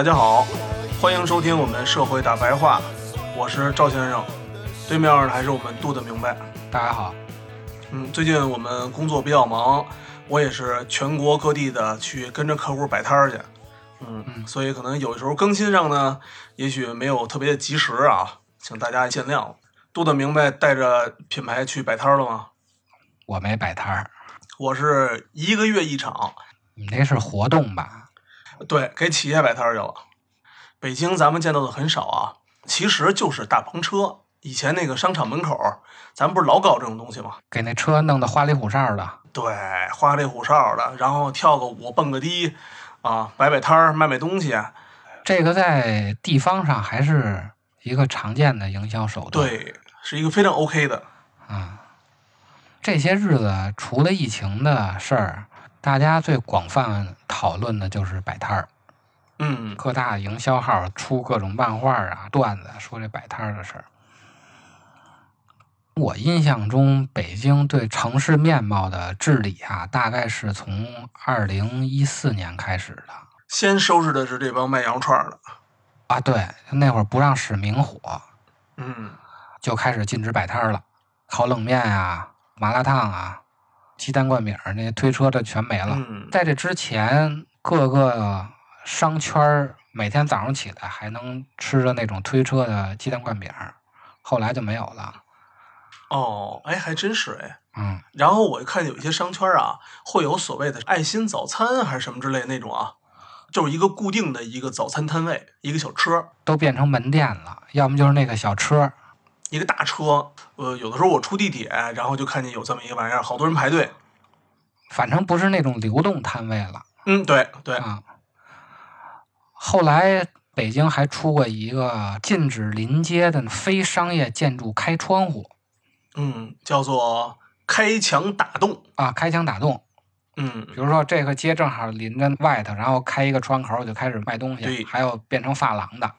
大家好，欢迎收听我们社会大白话，我是赵先生，对面的还是我们杜的明白。大家好，嗯，最近我们工作比较忙，我也是全国各地的去跟着客户摆摊儿去。嗯，嗯所以可能有时候更新上呢，也许没有特别的及时啊，请大家见谅。杜的明白带着品牌去摆摊儿了吗？我没摆摊儿，我是一个月一场，你那是活动吧？对，给企业摆摊儿去了。北京咱们见到的很少啊，其实就是大篷车。以前那个商场门口，咱们不是老搞这种东西吗？给那车弄得花里胡哨的，对，花里胡哨的，然后跳个舞，蹦个迪，啊，摆摆摊儿，卖卖东西。这个在地方上还是一个常见的营销手段。，对，是一个非常 OK 的。啊，这些日子除了疫情的事儿，大家最广泛讨论的就是摆摊儿。嗯，各大营销号出各种漫画啊、段子，说这摆摊儿的事儿。我印象中，北京对城市面貌的治理啊，大概是从二零一四年开始的先收拾的是这帮卖羊肉串儿的。啊。对，那会儿不让使明火，嗯，就开始禁止摆摊儿了，烤冷面啊、麻辣烫啊、鸡蛋灌饼儿那些推车的全没了。嗯在这之前，各个商圈儿每天早上起来还能吃着那种推车的鸡蛋灌饼儿，后来就没有了。哦，哎，还真是哎。嗯，然后我看有一些商圈啊，会有所谓的爱心早餐还是什么之类的那种啊，就是一个固定的一个早餐摊位，一个小车，都变成门店了，要么就是那个小车。一个大车。呃，有的时候我出地铁，然后就看见有这么一个玩意儿，好多人排队。反正不是那种流动摊位了嗯，对对，啊。后来北京还出过一个禁止临街的非商业建筑开窗户嗯，叫做开墙打洞。啊，开墙打洞。嗯比如说这个街正好临着外头，然后开一个窗口就开始卖东对西，还有变成发廊的。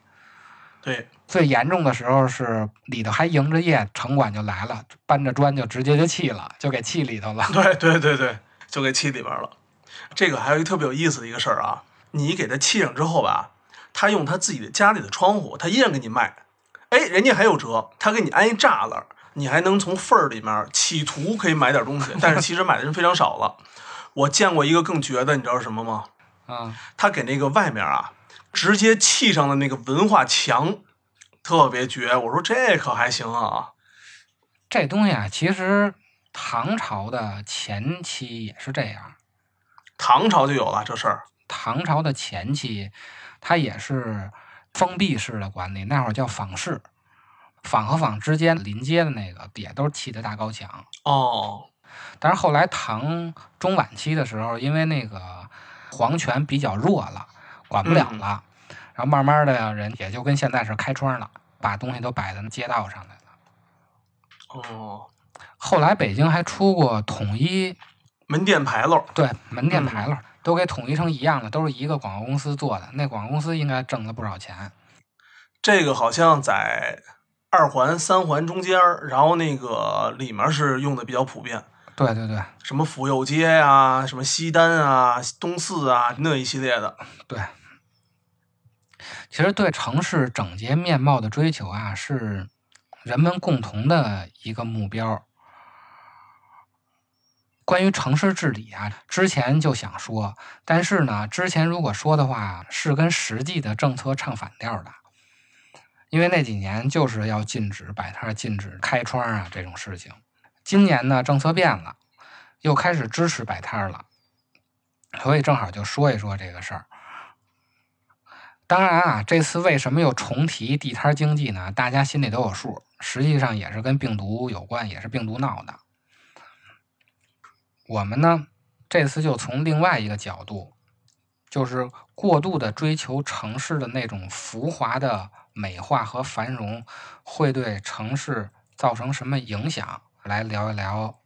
对，最严重的时候是里头还迎着夜，城管就来了，搬着砖就直接就砌了，就给砌里头了。对对对对，就给砌里边了。这个还有一特别有意思的一个事儿啊，你给他砌上之后吧，他用他自己的家里的窗户，他依然给你卖，哎，人家还有辙，他给你安一栅栏，你还能从缝儿里面企图可以买点东西，但是其实买的人非常少了。我见过一个更绝的，你知道是什么吗？啊，他给那个外面啊，直接砌上了那个文化墙，特别绝。我说这可还行啊。这东西啊，其实唐朝的前期也是这样。唐朝就有了这事儿。唐朝的前期，它也是封闭式的管理，那会儿叫坊市，坊和坊之间临街的那个也都是砌的大高墙。哦，但是后来唐中晚期的时候，因为那个皇权比较弱了，管不了嗯了，然后慢慢的呀人也就跟现在是开窗了，把东西都摆在街道上来了。哦，后来北京还出过统一，门店牌楼。对门店嗯牌楼、都给统一成一样的，都是一个广告公司做的，那广告公司应该挣了不少钱。这个好像在二环、三环中间，然后那个里面是用的比较普遍，对对对什么府右街啊、什么西单啊、东四啊那一系列的。对。其实对城市整洁面貌的追求啊，是人们共同的一个目标。关于城市治理啊，之前就想说，但是呢，之前如果说的话，是跟实际的政策唱反调的。因为那几年就是要禁止摆摊、禁止开窗啊这种事情。今年呢，政策变了，又开始支持摆摊了，所以正好就说一说这个事儿。当然啊，这次为什么又重提地摊经济呢？大家心里都有数，实际上也是跟病毒有关，也是病毒闹的。我们呢，这次就从另外一个角度，就是过度的追求城市的那种浮华的美化和繁荣，会对城市造成什么影响，来聊一聊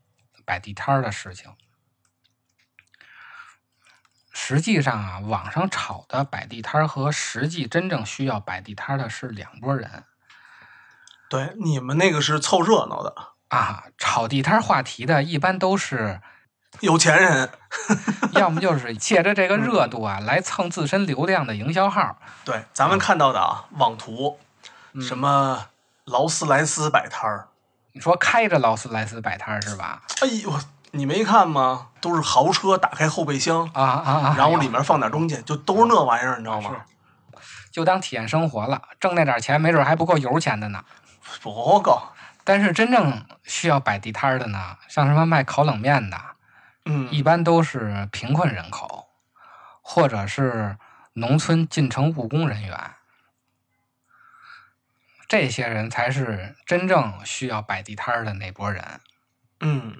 摆地摊的事情。实际上啊，网上炒的摆地摊儿和实际真正需要摆地摊儿的是两拨人对，你们那个是凑热闹的，啊。炒地摊儿话题的，一般都是有钱人。要么就是借着这个热度啊，来蹭自身流量的营销号。对，咱们看到的啊，网图，什么劳斯莱斯摆摊儿，你说开着劳斯莱斯摆摊儿是吧？哎呦，你没看吗？都是豪车，打开后备箱，啊啊啊！然后里面放点东西，就都是那玩意儿，你知道吗？就当体验生活了，挣那点钱没准还不够油钱的呢。不够，但是真正需要摆地摊儿的呢，像什么卖烤冷面的，嗯，一般都是贫困人口，或者是农村进城务工人员，这些人才是真正需要摆地摊儿的那波人。嗯，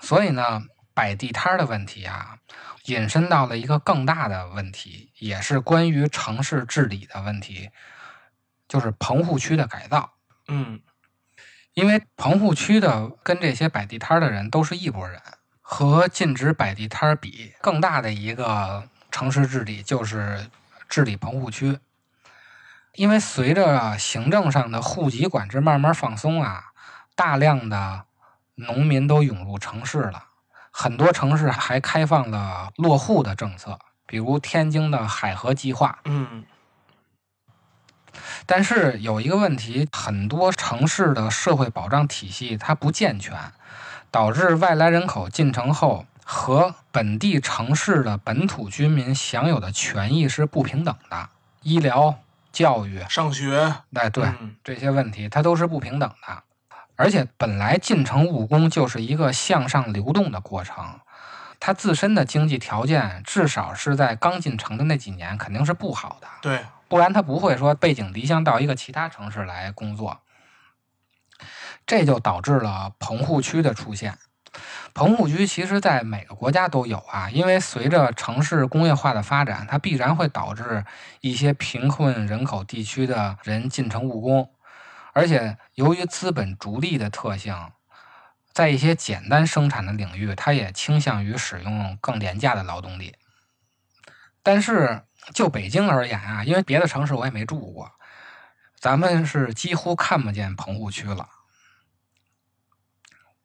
所以呢，摆地摊儿的问题啊，引申到了一个更大的问题，也是关于城市治理的问题，就是棚户区的改造。嗯，因为棚户区的跟这些摆地摊儿的人都是一拨人，和禁止摆地摊儿比，更大的一个城市治理就是治理棚户区。因为随着行政上的户籍管制慢慢放松啊，大量的农民都涌入城市了，很多城市还开放了落户的政策，比如天津的海河计划，嗯，但是有一个问题，很多城市的社会保障体系它不健全，导致外来人口进城后和本地城市的本土居民享有的权益是不平等的，医疗、教育，上学，哎，对、嗯这些问题，它都是不平等的。而且本来进城务工就是一个向上流动的过程，它自身的经济条件至少是在刚进城的那几年肯定是不好的。对，不然他不会说背井离乡到一个其他城市来工作。这就导致了棚户区的出现。棚户区其实在每个国家都有啊，因为随着城市工业化的发展，它必然会导致一些贫困人口地区的人进城务工，而且由于资本逐利的特性，在一些简单生产的领域，它也倾向于使用更廉价的劳动力。但是就北京而言啊，因为别的城市我也没住过，咱们是几乎看不见棚户区了。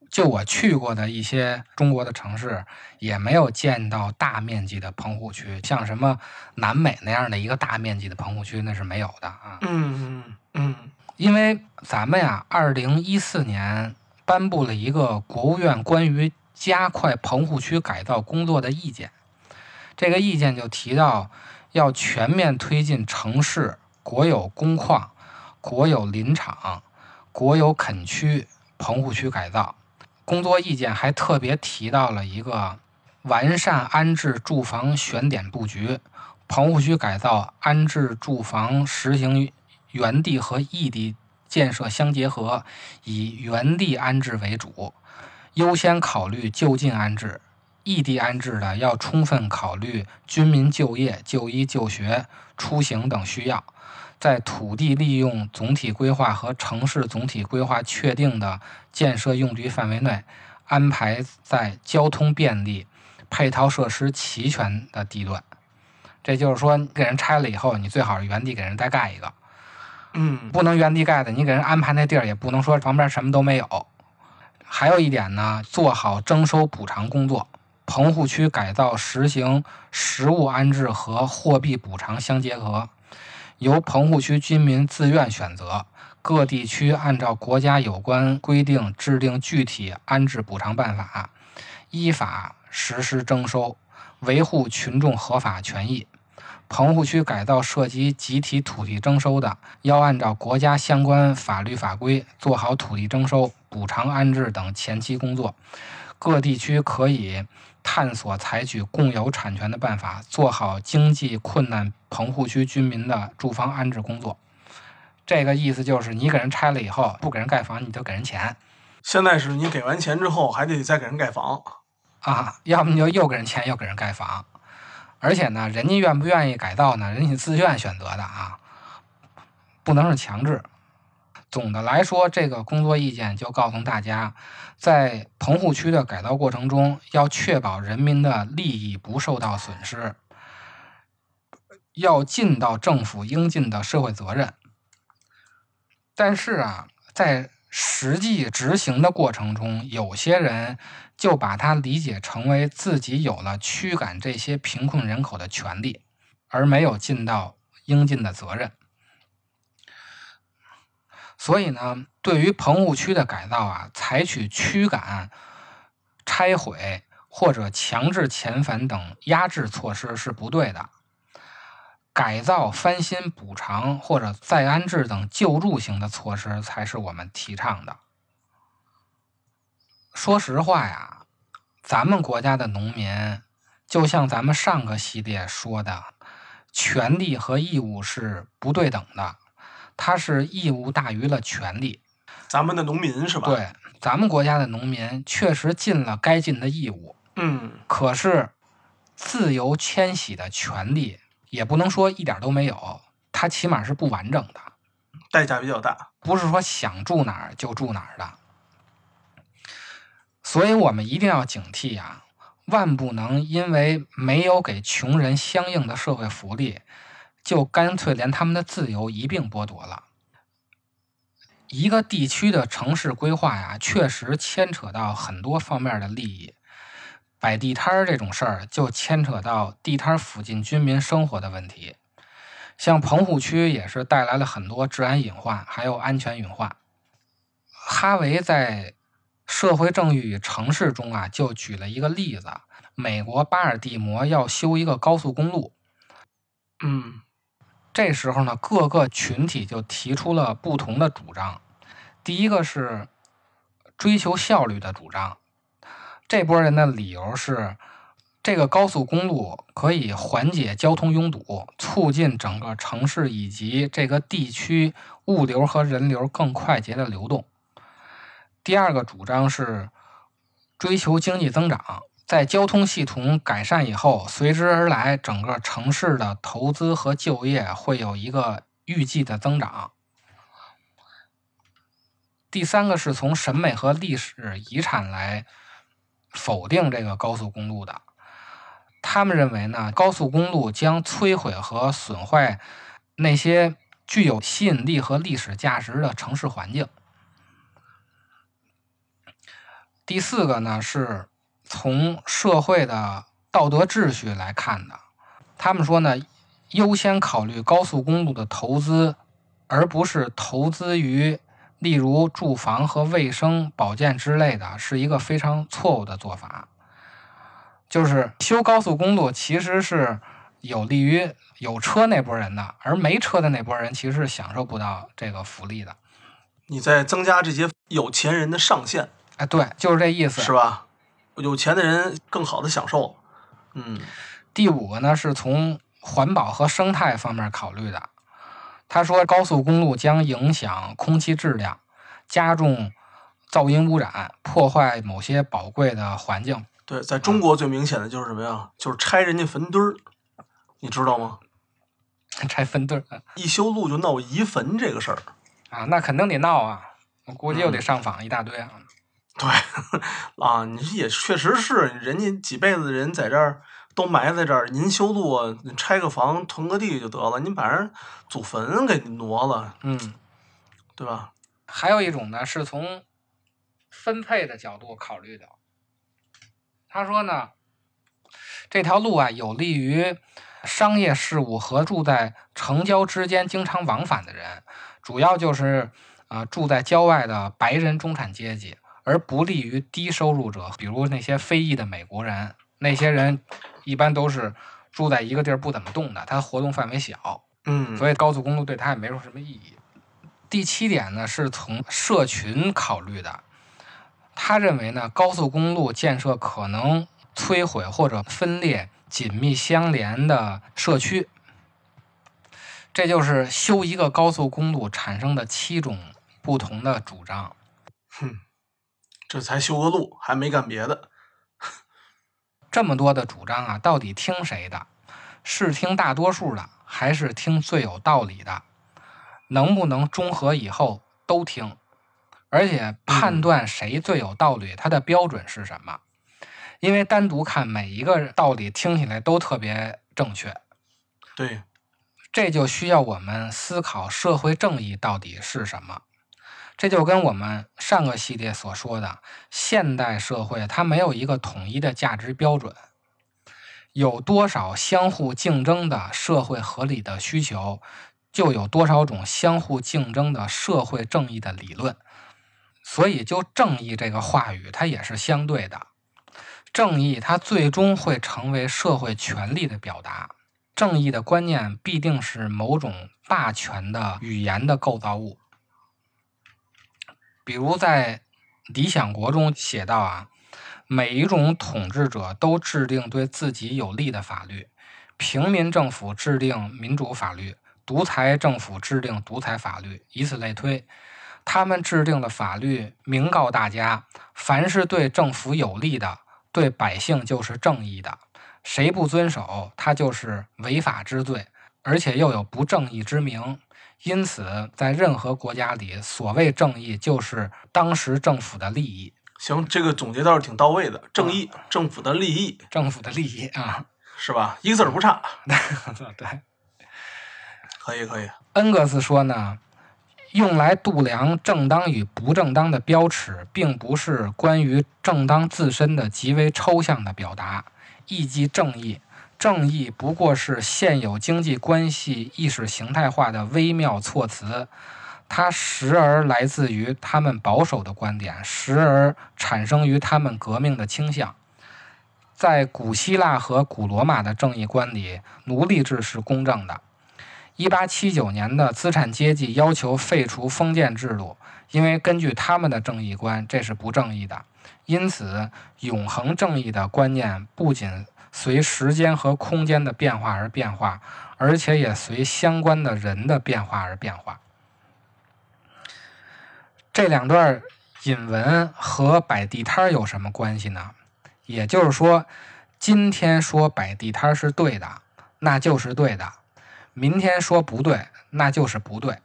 就我去过的一些中国的城市，也没有见到大面积的棚户区，像什么南美那样的一个大面积的棚户区，那是没有的啊。嗯嗯嗯因为咱们呀，二零一四年颁布了一个国务院关于加快棚户区改造工作的意见，这个意见就提到要全面推进城市国有工矿、国有林场、国有垦区棚户区改造。工作意见还特别提到了一个完善安置住房选点布局，棚户区改造安置住房实行原地和异地建设相结合，以原地安置为主，优先考虑就近安置。异地安置的要充分考虑居民就业、就医、就学、出行等需要，在土地利用总体规划和城市总体规划确定的建设用地范围内，安排在交通便利、配套设施齐全的地段。这就是说，给人拆了以后，你最好是原地给人再盖一个。嗯不能原地盖的，你给人安排那地儿也不能说旁边什么都没有。还有一点呢，做好征收补偿工作，棚户区改造实行实物安置和货币补偿相结合，由棚户区居民自愿选择。各地区按照国家有关规定制定具体安置补偿办法，依法实施征收，维护群众合法权益。棚户区改造涉及集体土地征收的，要按照国家相关法律法规做好土地征收、补偿安置等前期工作。各地区可以探索采取共有产权的办法，做好经济困难棚户区居民的住房安置工作。这个意思就是，你给人拆了以后，不给人盖房，你就给人钱现在是你给完钱之后，还得再给人盖房。啊，要么你就又给人钱，又给人盖房。而且呢，人家愿不愿意改造呢？人家自愿选择的啊，不能是强制。总的来说，这个工作意见就告诉大家，在棚户区的改造过程中，要确保人民的利益不受到损失，要尽到政府应尽的社会责任。但是啊，在实际执行的过程中，有些人就把它理解成为自己有了驱赶这些贫困人口的权利，而没有尽到应尽的责任。所以呢，对于棚户区的改造啊，采取驱赶、拆毁或者强制遣返等压制措施是不对的。改造、翻新、补偿或者再安置等救助型的措施才是我们提倡的。说实话呀，咱们国家的农民，就像咱们上个系列说的，权利和义务是不对等的，它是义务大于了权利。咱们的农民是吧？，对，咱们国家的农民确实尽了该尽的义务，嗯，可是自由迁徙的权利也不能说一点都没有，它起码是不完整的，代价比较大。不是说想住哪儿就住哪儿的。所以我们一定要警惕啊，万不能因为没有给穷人相应的社会福利，就干脆连他们的自由一并剥夺了。一个地区的城市规划呀，确实牵扯到很多方面的利益。摆地摊儿这种事儿，就牵扯到地摊儿附近居民生活的问题。像棚户区也是带来了很多治安隐患，还有安全隐患。哈维在《社会正义与城市》中啊，就举了一个例子：美国巴尔的摩要修一个高速公路，嗯，这时候呢，各个群体就提出了不同的主张。第一个是追求效率的主张，这波人的理由是，这个高速公路可以缓解交通拥堵，促进整个城市以及这个地区物流和人流更快捷的流动。第二个主张是追求经济增长，在交通系统改善以后，随之而来，整个城市的投资和就业会有一个预计的增长。第三个是从审美和历史遗产来否定这个高速公路的。他们认为呢，高速公路将摧毁和损坏那些具有吸引力和历史价值的城市环境。第四个呢，是从社会的道德秩序来看的。他们说呢，优先考虑高速公路的投资，而不是投资于例如住房和卫生保健之类的，是一个非常错误的做法。就是修高速公路其实是有利于有车那波人的，而没车的那波人其实是享受不到这个福利的。你在增加这些有钱人的上限，哎，对，就是这意思。是吧？有钱的人更好的享受。嗯，第五个呢，是从环保和生态方面考虑的。他说，高速公路将影响空气质量，加重噪音污染，破坏某些宝贵的环境。对，在中国最明显的就是什么呀？就是拆人家坟堆儿，你知道吗？拆坟堆儿一修路就闹移坟这个事儿。啊，那肯定得闹啊！我估计又得上访一大堆啊。对，啊，你也确实是，人家几辈子人在这儿都埋在这儿，您修路拆个房囤个地就得了，您把人祖坟给挪了，嗯，对吧？还有一种呢，是从分配的角度考虑的。他说呢，这条路啊，有利于商业事务和住在城郊之间经常往返的人，主要就是啊、呃住在郊外的白人中产阶级，而不利于低收入者，比如那些非裔的美国人。那些人一般都是住在一个地儿不怎么动的，它活动范围小，嗯，所以高速公路对它也没有什么意义。第七点呢，是从社群考虑的。他认为呢，高速公路建设可能摧毁或者分裂紧密相连的社区。这就是修一个高速公路产生的七种不同的主张。哼这才修个路，还没干别的。这么多的主张啊，到底听谁的？是听大多数的，还是听最有道理的？能不能中和以后都听？而且判断谁最有道理，它的标准是什么？因为单独看每一个道理听起来都特别正确，对，这就需要我们思考社会正义到底是什么。这就跟我们上个系列所说的，现代社会它没有一个统一的价值标准，有多少相互竞争的社会合理的需求，就有多少种相互竞争的社会正义的理论。所以，就正义这个话语，它也是相对的。正义它最终会成为社会权利的表达。正义的观念必定是某种霸权的语言的构造物。比如在《理想国》中写道啊，每一种统治者都制定对自己有利的法律，平民政府制定民主法律，独裁政府制定独裁法律，以此类推。他们制定的法律明告大家，凡是对政府有利的，对百姓就是正义的，谁不遵守，他就是违法之罪，而且又有不正义之名。因此，在任何国家里，所谓正义就是当时政府的利益，行，这个总结倒是挺到位的。正义，政府的利益政府的利益啊。是吧？一个字儿不差。对，可以，可以。恩格斯说呢，用来度量正当与不正当的标尺，并不是关于正当自身的极为抽象的表达，亦即正义。正义不过是现有经济关系意识形态化的微妙措辞，它时而来自于他们保守的观点，时而产生于他们革命的倾向。在古希腊和古罗马的正义观里，奴隶制是公正的。一八七九年的资产阶级要求废除封建制度，因为根据他们的正义观，这是不正义的。因此，永恒正义的观念不仅随时间和空间的变化而变化，而且也随相关的人的变化而变化。这两段引文和摆地摊有什么关系呢？也就是说，今天说摆地摊是对的，那就是对的；明天说不对，那就是不对。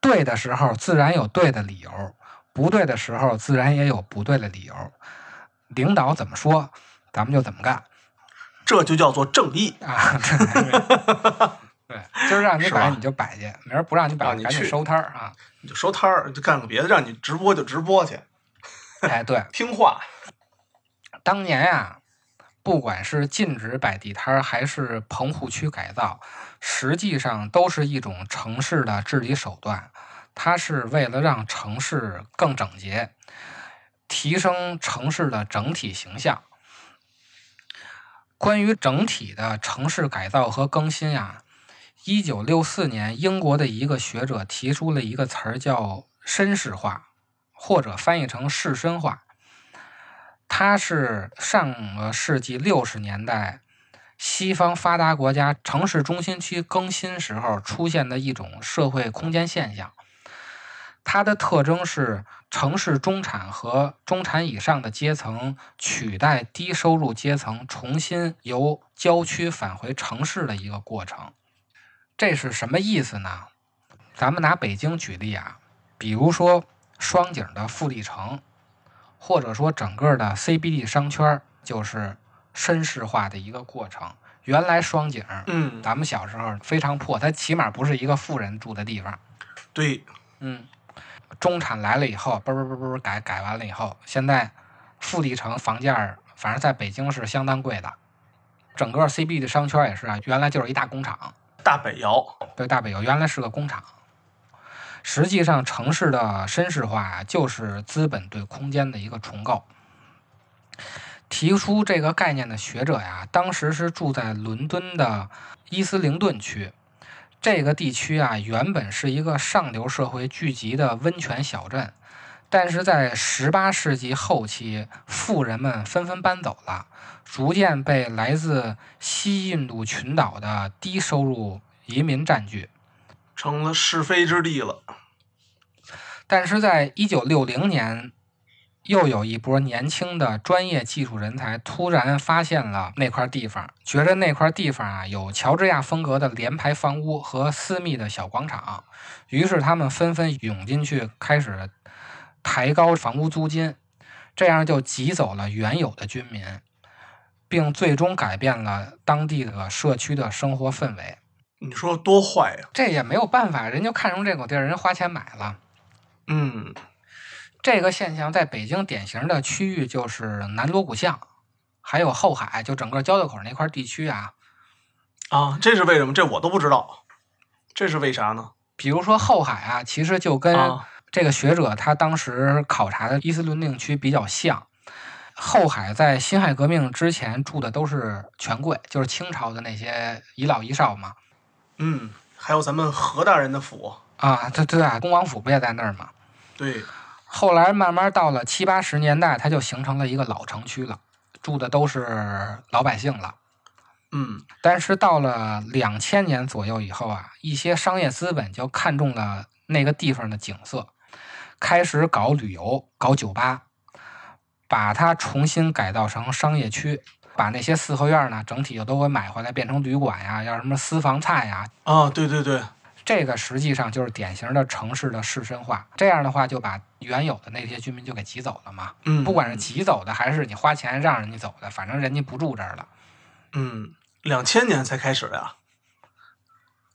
对的时候自然有对的理由，不对的时候自然也有不对的理由。领导怎么说，咱们就怎么干这就叫做正义。啊！对，今儿让你摆你就摆去，明儿不让你摆你去赶紧收摊儿啊！你就收摊儿，就干个别的，让你直播就直播去，哎，对，听话。当年呀、不管是禁止摆地摊儿还是棚户区改造，实际上都是一种城市的治理手段。它是为了让城市更整洁，提升城市的整体形象。关于整体的城市改造和更新呀、一九六四年，英国的一个学者提出了一个词儿叫“绅士化”，或者翻译成“士绅化”。它是上个世纪六十年代西方发达国家城市中心区更新时候出现的一种社会空间现象。它的特征是城市中产和中产以上的阶层取代低收入阶层，重新由郊区返回城市的一个过程。这是什么意思呢？咱们拿北京举例啊，比如说双井的富力城，或者说整个的 CBD 商圈儿，就是绅士化的一个过程。原来双井，嗯，咱们小时候非常破，它起码不是一个富人住的地方。对，嗯，中产来了以后，嘣嘣嘣嘣改改完了以后，现在富力城房价反正在北京是相当贵的。整个 CB 的商圈也是啊，原来就是一大工厂，大北窑，对，大北窑原来是个工厂。实际上，城市的绅士化啊，就是资本对空间的一个重构。提出这个概念的学者呀，当时是住在伦敦的伊斯灵顿区。这个地区啊，原本是一个上流社会聚集的温泉小镇，但是在十八世纪后期，富人们纷纷搬走了，逐渐被来自西印度群岛的低收入移民占据。成了是非之地了。但是在一九六零年，又有一波年轻的专业技术人才突然发现了那块地方，觉着那块地方啊有乔治亚风格的联排房屋和私密的小广场，于是他们纷纷涌进去，开始抬高房屋租金，这样就挤走了原有的居民，并最终改变了当地的社区的生活氛围。你说多坏呀、这也没有办法，人就看中这口地儿，人花钱买了。嗯，这个现象在北京典型的区域就是南锣鼓巷，还有后海，就整个交道口那块地区啊。啊，这是为什么？这我都不知道，这是为啥呢？比如说后海啊，其实就跟啊这个学者他当时考察的伊斯伦定区比较像。后海在辛亥革命之前住的都是权贵，就是清朝的那些遗老遗少嘛。嗯，还有咱们何大人的府，啊，对对啊，恭王府不也在那儿吗？对，后来慢慢到了七八十年代，它就形成了一个老城区了，住的都是老百姓了。嗯但是到了两千年左右以后啊，一些商业资本就看中了那个地方的景色，开始搞旅游、搞酒吧，把它重新改造成商业区，把那些四合院呢整体就都给买回来，变成旅馆呀，要什么私房菜呀。啊，对对对，这个实际上就是典型的城市的士绅化。这样的话，就把原有的那些居民就给挤走了嘛。嗯，不管是挤走的，还是你花钱让人家走的，反正人家不住这儿了。嗯，两千年才开始的呀。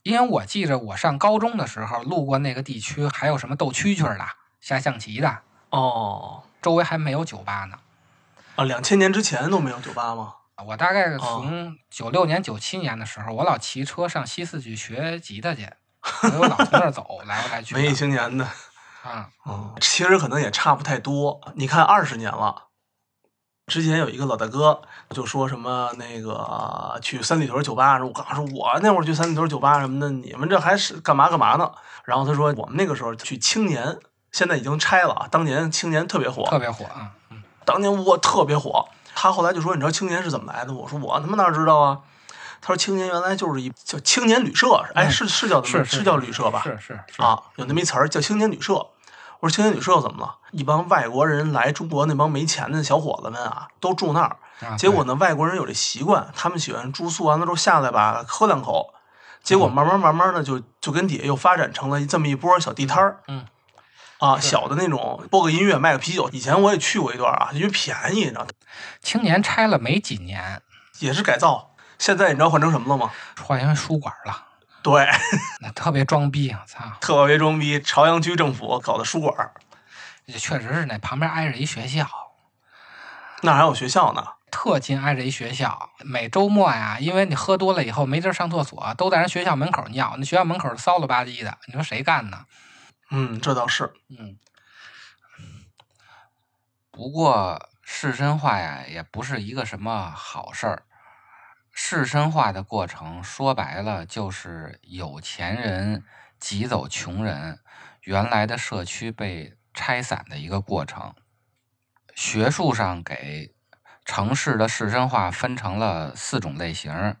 因为我记着我上高中的时候路过那个地区，还有什么斗蛐蛐儿的、下象棋的，哦，周围还没有酒吧呢。啊，两千年之前都没有酒吧吗？我大概从九六年、九七年的时候，我老骑车上西四去学吉他去，我老从那儿走，来回来去。文艺青年的，啊，嗯，其实可能也差不太多。你看二十年了，之前有一个老大哥就说什么那个去三里屯酒吧，说我刚说我那会儿去三里屯酒吧什么的，你们这还是干嘛干嘛呢？然后他说我们那个时候去青年，现在已经拆了啊，当年青年特别火，特别火啊。嗯当年我特别火。他后来就说：“你知道青年是怎么来的？”我说：“我他妈哪知道啊！”他说：“青年原来就是一叫青年旅社，哎，嗯是是叫？是是叫旅社吧？是是是啊，有那么一词儿叫青年旅社。我说青年旅社怎么了？一帮外国人来中国，那帮没钱的小伙子们啊，都住那儿。啊结果呢，外国人有这习惯，他们喜欢住宿完了之后下来吧，喝两口。结果慢慢慢慢的就就跟底下又发展成了这么一波小地摊儿。嗯。啊，小的那种播个音乐卖个啤酒。以前我也去过一段啊，因为便宜，你知道，青年拆了没几年，也是改造。现在你知道换成什么了吗？换成书馆了，对，那特别装逼，啊操！特别装逼，朝阳区政府搞的书馆，也确实是那旁边挨着一学校，那还有学校呢。特近挨着一学校。每周末呀，因为你喝多了以后没地儿上厕所，都在人学校门口尿，那学校门口骚了吧唧的，你说谁干呢？嗯，这倒是。嗯，不过士绅化呀，也不是一个什么好事儿。士绅化的过程，说白了就是有钱人挤走穷人，原来的社区被拆散的一个过程。学术上给城市的士绅化分成了四种类型，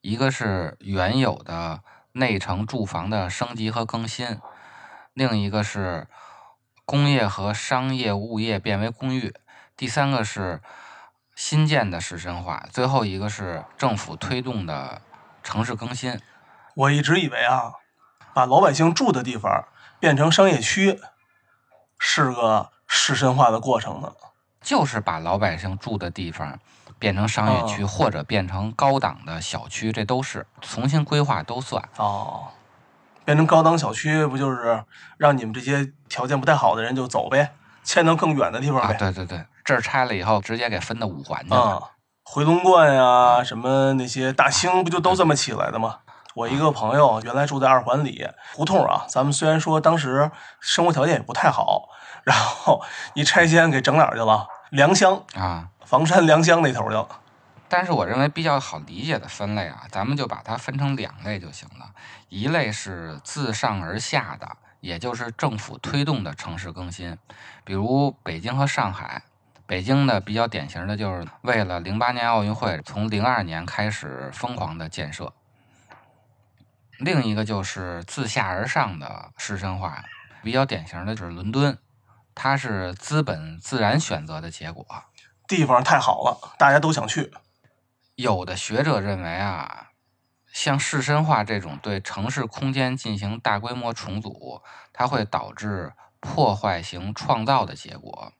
一个是原有的内城住房的升级和更新，另一个是工业和商业物业变为公寓，第三个是新建的市深化，最后一个是政府推动的城市更新。我一直以为啊，把老百姓住的地方变成商业区，是个市深化的过程呢。就是把老百姓住的地方变成商业区，或者变成高档的小区，这都是重新规划都算。哦，变成高档小区，不就是让你们这些条件不太好的人就走呗，迁到更远的地方啊，呗？对对对，这儿拆了以后，直接给分到五环去了。啊，回龙观呀、什么那些大兴，不就都这么起来的吗？我一个朋友原来住在二环里胡同啊，咱们虽然说当时生活条件也不太好，然后一拆迁给整哪儿去了？良乡，啊。房山良乡那头去了。但是我认为比较好理解的分类啊，咱们就把它分成两类就行了。一类是自上而下的，也就是政府推动的城市更新，比如北京和上海。北京的比较典型的就是为了零八年奥运会，从零二年开始疯狂的建设。另一个就是自下而上的市绅化，比较典型的就是伦敦，它是资本自然选择的结果。地方太好了，大家都想去。有的学者认为啊，像市深化这种对城市空间进行大规模重组，它会导致破坏型创造的结果。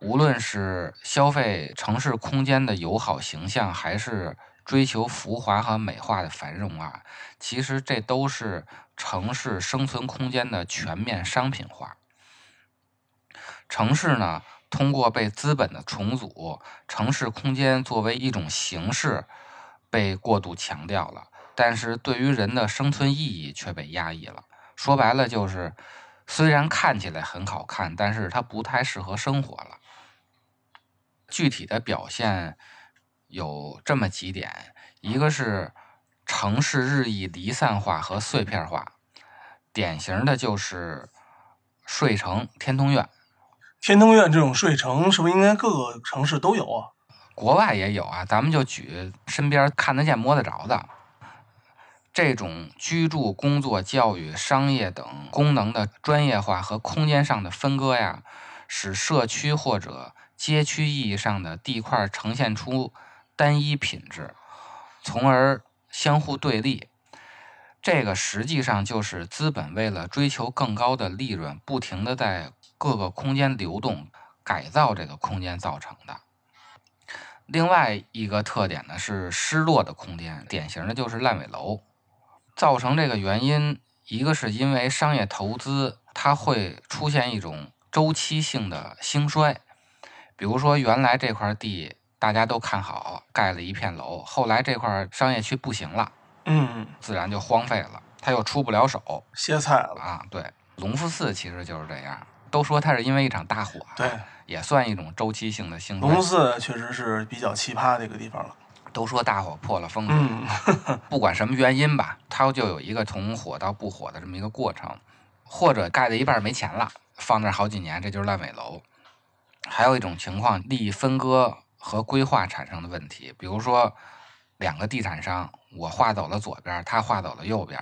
无论是消费城市空间的友好形象，还是追求浮华和美化的繁荣啊，其实这都是城市生存空间的全面商品化。城市呢，通过被资本的重组，城市空间作为一种形式被过度强调了，但是对于人的生存意义却被压抑了。说白了就是，虽然看起来很好看，但是它不太适合生活了。具体的表现有这么几点，一个是城市日益离散化和碎片化，典型的就是睡城、天通苑。天通苑这种睡城，是不是应该各个城市都有啊？国外也有啊，咱们就举身边看得见、摸得着的这种居住、工作、教育、商业等功能的专业化和空间上的分割呀，使社区或者街区意义上的地块呈现出单一品质，从而相互对立。这个实际上就是资本为了追求更高的利润，不停的在各个空间流动、改造这个空间造成的。另外一个特点呢是失落的空间，典型的就是烂尾楼。造成这个原因，一个是因为商业投资它会出现一种周期性的兴衰，比如说原来这块地大家都看好，盖了一片楼，后来这块商业区不行了，嗯，自然就荒废了，他又出不了手歇菜了。啊。对，隆福寺其实就是这样，都说它是因为一场大火，对，也算一种周期性的兴隆福。寺确实是比较奇葩的一个地方了。都说大火破了风水，嗯，不管什么原因吧，它就有一个从火到不火的这么一个过程，或者盖到一半没钱了，放那儿好几年，这就是烂尾楼。还有一种情况，利益分割和规划产生的问题，比如说两个地产商，我划走了左边，他划走了右边，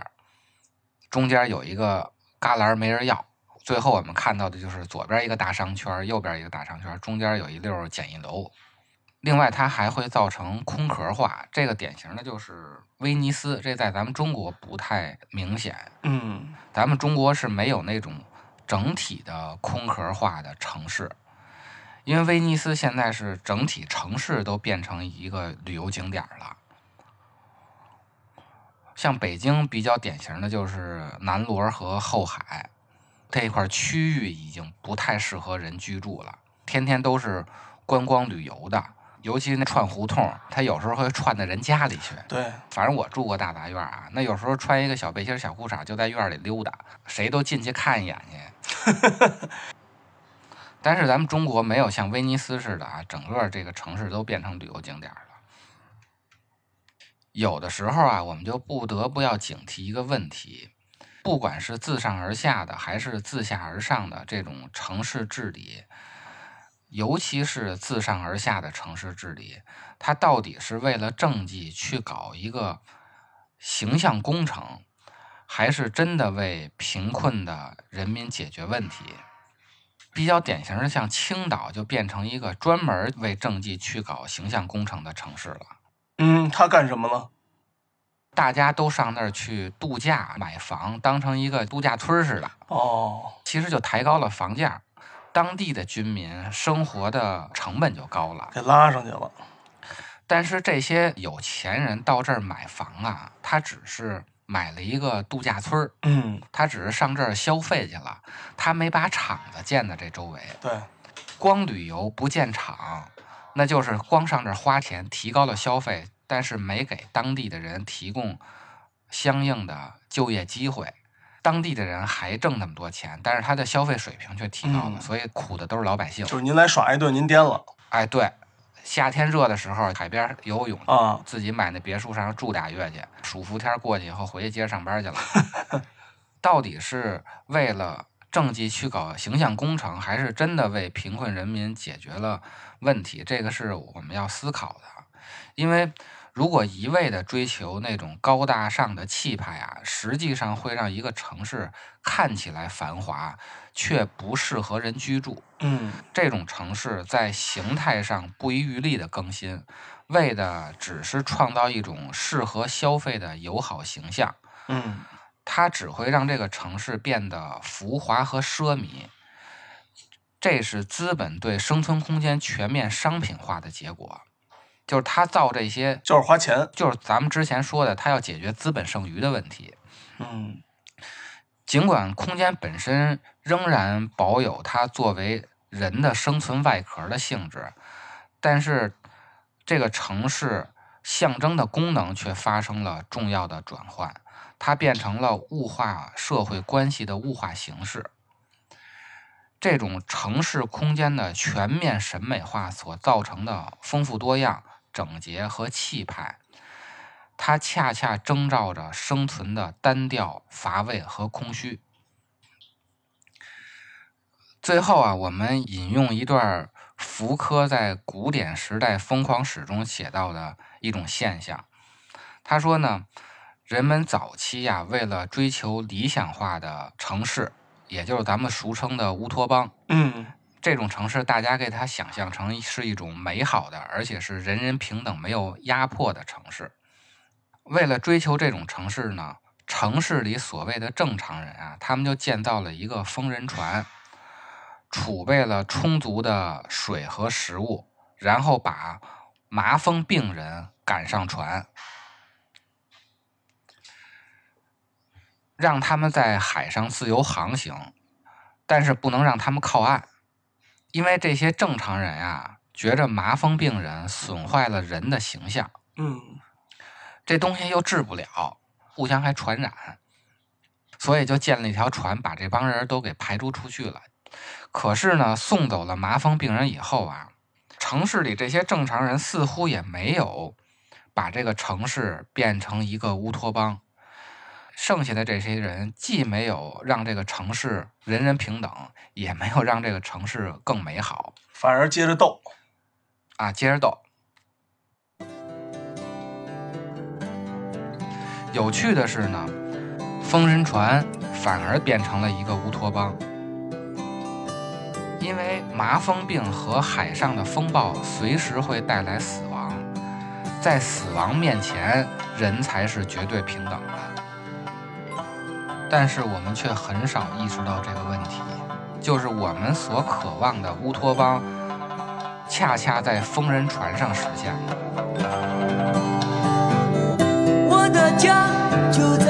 中间有一个旮旯没人要，最后我们看到的就是左边一个大商圈，右边一个大商圈，中间有一溜简易楼。另外，它还会造成空壳化，这个典型的就是威尼斯，这在咱们中国不太明显。嗯，咱们中国是没有那种整体的空壳化的城市，因为威尼斯现在是整体城市都变成一个旅游景点儿了。像北京比较典型的就是南锣和后海这一块区域已经不太适合人居住了，天天都是观光旅游的，尤其那串胡同，它有时候会串到人家里去。对，反正我住过大杂院啊，那有时候穿一个小背心、小裤衩就在院里溜达，谁都进去看一眼去。但是咱们中国没有像威尼斯似的啊，整个这个城市都变成旅游景点了。有的时候啊，我们就不得不要警惕一个问题：不管是自上而下的，还是自下而上的这种城市治理，尤其是自上而下的城市治理，它到底是为了政绩去搞一个形象工程，还是真的为贫困的人民解决问题？比较典型的，像青岛就变成一个专门为政绩去搞形象工程的城市了。嗯，他干什么了？大家都上那儿去度假、买房，当成一个度假村似的，哦，其实就抬高了房价，当地的居民生活的成本就高了。给拉上去了。但是这些有钱人到这儿买房啊，他只是买了一个度假村儿，嗯，他只是上这儿消费去了，他没把厂子建在这周围。对，光旅游不建厂，那就是光上这儿花钱，提高了消费，但是没给当地的人提供相应的就业机会。当地的人还挣那么多钱，但是他的消费水平却提高了，嗯所以苦的都是老百姓。就是您来耍一顿，您颠了哎，对，夏天热的时候，海边游泳，啊。自己买那别墅上住俩月去，暑伏天过去以后回去接着上班去了。到底是为了政绩去搞形象工程，还是真的为贫困人民解决了问题？这个是我们要思考的。因为如果一味的追求那种高大上的气派啊，实际上会让一个城市看起来繁华，却不适合人居住。嗯这种城市在形态上不遗余力的更新，为的只是创造一种适合消费的友好形象，嗯它只会让这个城市变得浮华和奢靡。这是资本对生存空间全面商品化的结果，就是他造这些，就是花钱。就是咱们之前说的，他要解决资本剩余的问题。嗯尽管空间本身仍然保有它作为人的生存外壳的性质，但是这个城市象征的功能却发生了重要的转换，它变成了物化社会关系的物化形式。这种城市空间的全面审美化所造成的丰富多样、整洁和气派，它恰恰征兆着生存的单调、乏味和空虚。最后啊，我们引用一段福柯在《古典时代疯狂史》中写到的一种现象。他说呢，人们早期呀、为了追求理想化的城市，也就是咱们俗称的乌托邦，嗯这种城市，大家给它想象成是一种美好的，而且是人人平等、没有压迫的城市。为了追求这种城市呢，城市里所谓的正常人啊，他们就建造了一个疯人船，储备了充足的水和食物，然后把麻风病人赶上船，让他们在海上自由航行，但是不能让他们靠岸。因为这些正常人啊，觉着麻风病人损坏了人的形象，嗯这东西又治不了，互相还传染，所以就建了一条船，把这帮人都给排除出去了。可是呢，送走了麻风病人以后啊，城市里这些正常人似乎也没有把这个城市变成一个乌托邦。剩下的这些人既没有让这个城市人人平等，也没有让这个城市更美好反而接着斗。啊！接着斗。有趣的是呢，疯人船反而变成了一个乌托邦，因为麻风病和海上的风暴随时会带来死亡，在死亡面前，人才是绝对平等的。但是我们却很少意识到这个问题，就是我们所渴望的乌托邦，恰恰在疯人船上实现了。家就在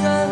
就